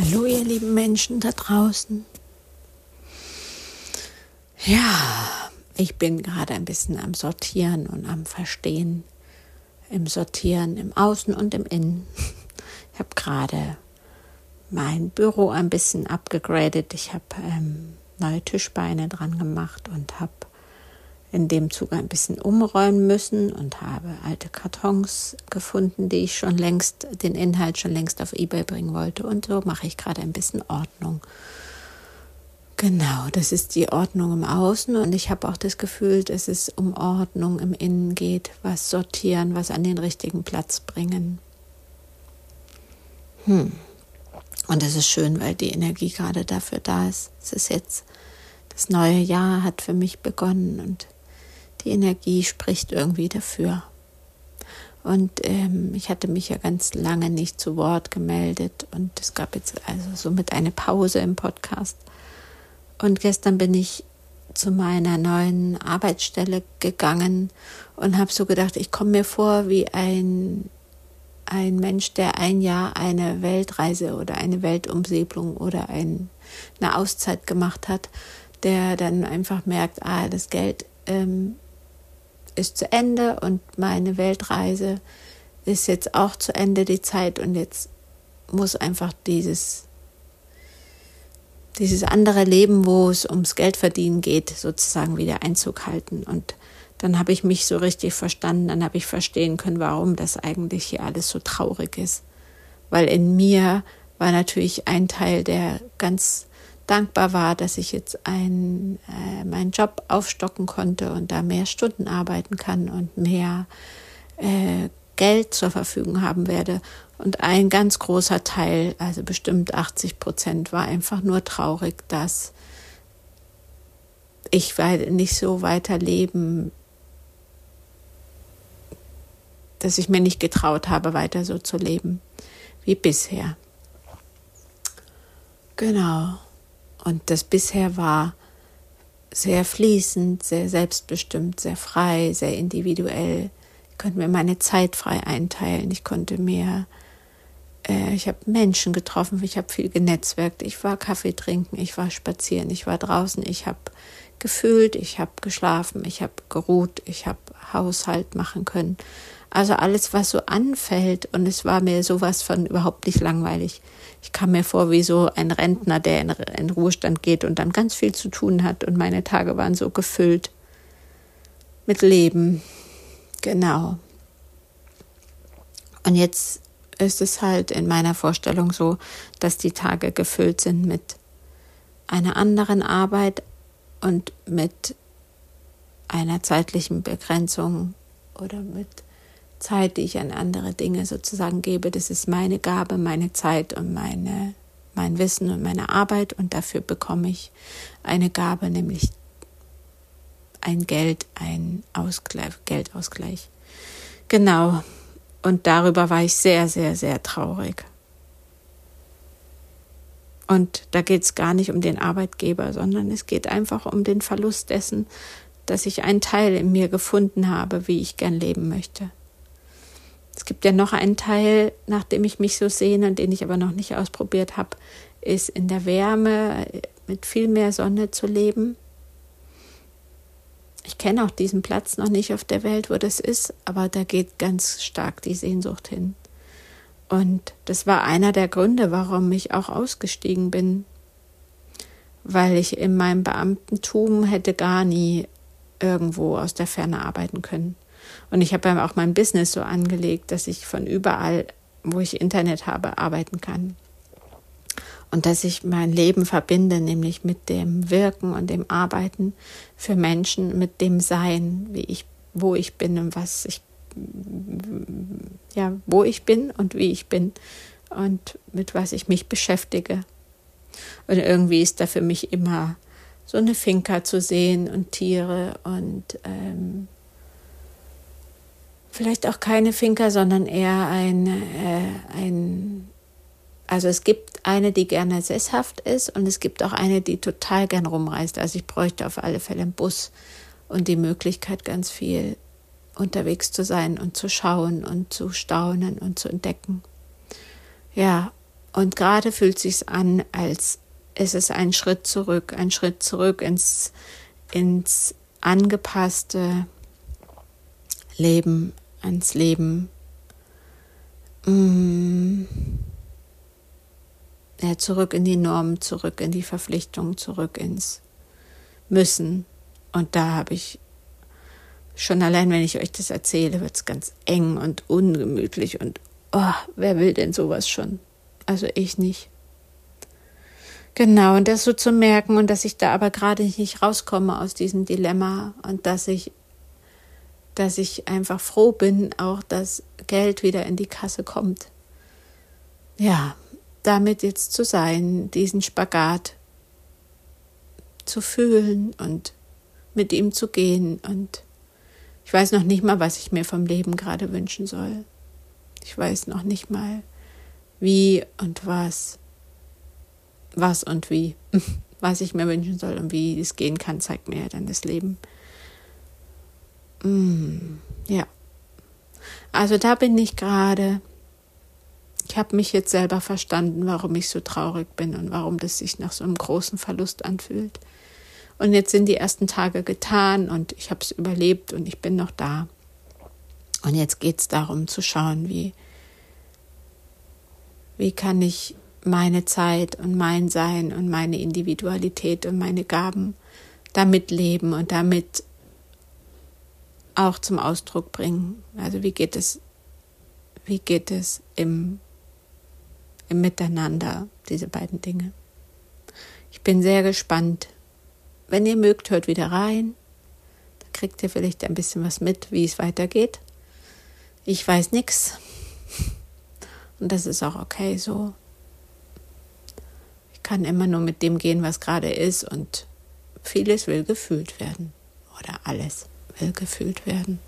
Hallo ihr lieben Menschen da draußen. Ja, ich bin gerade ein bisschen am Sortieren und am Verstehen. Im Sortieren im Außen und im Innen. Ich habe gerade mein Büro ein bisschen abgegradet. Ich habe ähm, neue Tischbeine dran gemacht und habe in dem Zug ein bisschen umräumen müssen und habe alte Kartons gefunden, die ich schon längst, den Inhalt schon längst auf Ebay bringen wollte. Und so mache ich gerade ein bisschen Ordnung. Genau, das ist die Ordnung im Außen und ich habe auch das Gefühl, dass es um Ordnung im Innen geht, was sortieren, was an den richtigen Platz bringen. Hm. Und es ist schön, weil die Energie gerade dafür da ist. Es ist jetzt, das neue Jahr hat für mich begonnen und die Energie spricht irgendwie dafür. Und ähm, ich hatte mich ja ganz lange nicht zu Wort gemeldet und es gab jetzt also somit eine Pause im Podcast. Und gestern bin ich zu meiner neuen Arbeitsstelle gegangen und habe so gedacht, ich komme mir vor wie ein, ein Mensch, der ein Jahr eine Weltreise oder eine Weltumsegelung oder ein, eine Auszeit gemacht hat, der dann einfach merkt, ah, das Geld ähm, ist zu Ende und meine Weltreise ist jetzt auch zu Ende, die Zeit, und jetzt muss einfach dieses, dieses andere Leben, wo es ums Geldverdienen geht, sozusagen wieder Einzug halten. Und dann habe ich mich so richtig verstanden, dann habe ich verstehen können, warum das eigentlich hier alles so traurig ist. Weil in mir war natürlich ein Teil, der ganz dankbar war, dass ich jetzt ein, äh, meinen Job aufstocken konnte und da mehr Stunden arbeiten kann und mehr äh, Geld zur Verfügung haben werde. Und ein ganz großer Teil, also bestimmt 80 Prozent, war einfach nur traurig, dass ich nicht so weiterleben, dass ich mir nicht getraut habe, weiter so zu leben wie bisher. Genau. Und das bisher war sehr fließend, sehr selbstbestimmt, sehr frei, sehr individuell. Ich konnte mir meine Zeit frei einteilen. Ich konnte mir, äh, ich habe Menschen getroffen, ich habe viel genetzwerkt. Ich war Kaffee trinken, ich war spazieren, ich war draußen, ich habe gefühlt, ich habe geschlafen, ich habe geruht, ich habe Haushalt machen können. Also alles, was so anfällt. Und es war mir sowas von überhaupt nicht langweilig. Ich kam mir vor wie so ein Rentner, der in, in Ruhestand geht und dann ganz viel zu tun hat. Und meine Tage waren so gefüllt mit Leben. Genau. Und jetzt ist es halt in meiner Vorstellung so, dass die Tage gefüllt sind mit einer anderen Arbeit und mit einer zeitlichen Begrenzung oder mit Zeit, die ich an andere Dinge sozusagen gebe. Das ist meine Gabe, meine Zeit und meine, mein Wissen und meine Arbeit. Und dafür bekomme ich eine Gabe, nämlich ein Geld, ein Ausgleich, Geldausgleich. Genau. Und darüber war ich sehr, sehr, sehr traurig. Und da geht es gar nicht um den Arbeitgeber, sondern es geht einfach um den Verlust dessen, dass ich einen Teil in mir gefunden habe, wie ich gern leben möchte. Es gibt ja noch einen Teil, nach dem ich mich so sehne, den ich aber noch nicht ausprobiert habe, ist in der Wärme mit viel mehr Sonne zu leben. Ich kenne auch diesen Platz noch nicht auf der Welt, wo das ist, aber da geht ganz stark die Sehnsucht hin. Und das war einer der Gründe, warum ich auch ausgestiegen bin, weil ich in meinem Beamtentum hätte gar nie irgendwo aus der Ferne arbeiten können. Und ich habe auch mein Business so angelegt, dass ich von überall, wo ich Internet habe, arbeiten kann. Und dass ich mein Leben verbinde, nämlich mit dem Wirken und dem Arbeiten für Menschen, mit dem Sein, wie ich, wo ich bin und was ich, ja, wo ich bin und wie ich bin und mit was ich mich beschäftige. Und irgendwie ist da für mich immer so eine Finca zu sehen und Tiere und ähm, vielleicht auch keine Finca, sondern eher ein, äh, ein, also es gibt eine, die gerne sesshaft ist und es gibt auch eine, die total gern rumreist. Also ich bräuchte auf alle Fälle einen Bus und die Möglichkeit, ganz viel unterwegs zu sein und zu schauen und zu staunen und zu entdecken. Ja, Und gerade fühlt sich an, als ist es ein Schritt zurück, ein Schritt zurück ins, ins angepasste Leben, ans Leben. Mm. Ja, zurück in die Normen, zurück in die Verpflichtung, zurück ins Müssen. Und da habe ich schon allein, wenn ich euch das erzähle, wird es ganz eng und ungemütlich und oh, wer will denn sowas schon? Also ich nicht. Genau, und das so zu merken und dass ich da aber gerade nicht rauskomme aus diesem Dilemma und dass ich, dass ich einfach froh bin, auch dass Geld wieder in die Kasse kommt. Ja, damit jetzt zu sein, diesen Spagat zu fühlen und mit ihm zu gehen und ich weiß noch nicht mal, was ich mir vom Leben gerade wünschen soll. Ich weiß noch nicht mal, wie und was was und wie, was ich mir wünschen soll und wie es gehen kann, zeigt mir ja dann das Leben. Mm, ja. Also da bin ich gerade. Ich habe mich jetzt selber verstanden, warum ich so traurig bin und warum das sich nach so einem großen Verlust anfühlt. Und jetzt sind die ersten Tage getan und ich habe es überlebt und ich bin noch da. Und jetzt geht es darum zu schauen, wie, wie kann ich meine Zeit und mein Sein und meine Individualität und meine Gaben damit leben und damit auch zum Ausdruck bringen. Also wie geht es, wie geht es im, im Miteinander, diese beiden Dinge. Ich bin sehr gespannt. Wenn ihr mögt, hört wieder rein. Da kriegt ihr vielleicht ein bisschen was mit, wie es weitergeht. Ich weiß nichts. Und das ist auch okay so kann immer nur mit dem gehen, was gerade ist und vieles will gefühlt werden oder alles will gefühlt werden.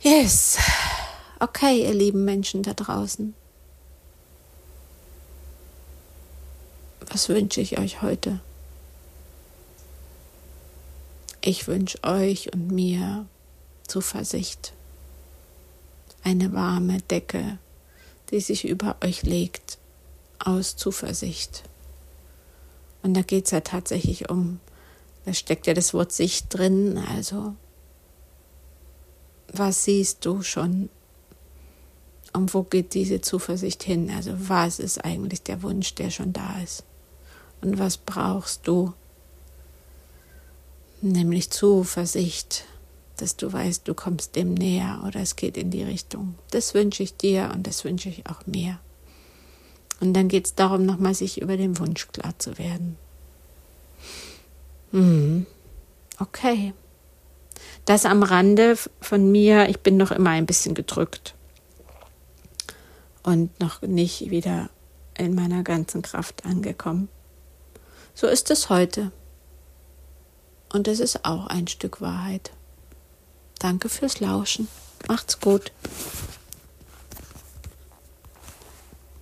Yes. Okay, ihr lieben Menschen da draußen. Was wünsche ich euch heute? Ich wünsche euch und mir Zuversicht, eine warme Decke, die sich über euch legt aus Zuversicht. Und da geht es ja tatsächlich um, da steckt ja das Wort Sicht drin, also was siehst du schon und wo geht diese Zuversicht hin? Also was ist eigentlich der Wunsch, der schon da ist? Und was brauchst du? Nämlich Zuversicht, dass du weißt, du kommst dem näher oder es geht in die Richtung. Das wünsche ich dir und das wünsche ich auch mir. Und dann geht es darum, nochmal sich über den Wunsch klar zu werden. Hm. Okay. Das am Rande von mir, ich bin noch immer ein bisschen gedrückt und noch nicht wieder in meiner ganzen Kraft angekommen. So ist es heute. Und es ist auch ein Stück Wahrheit. Danke fürs Lauschen. Macht's gut.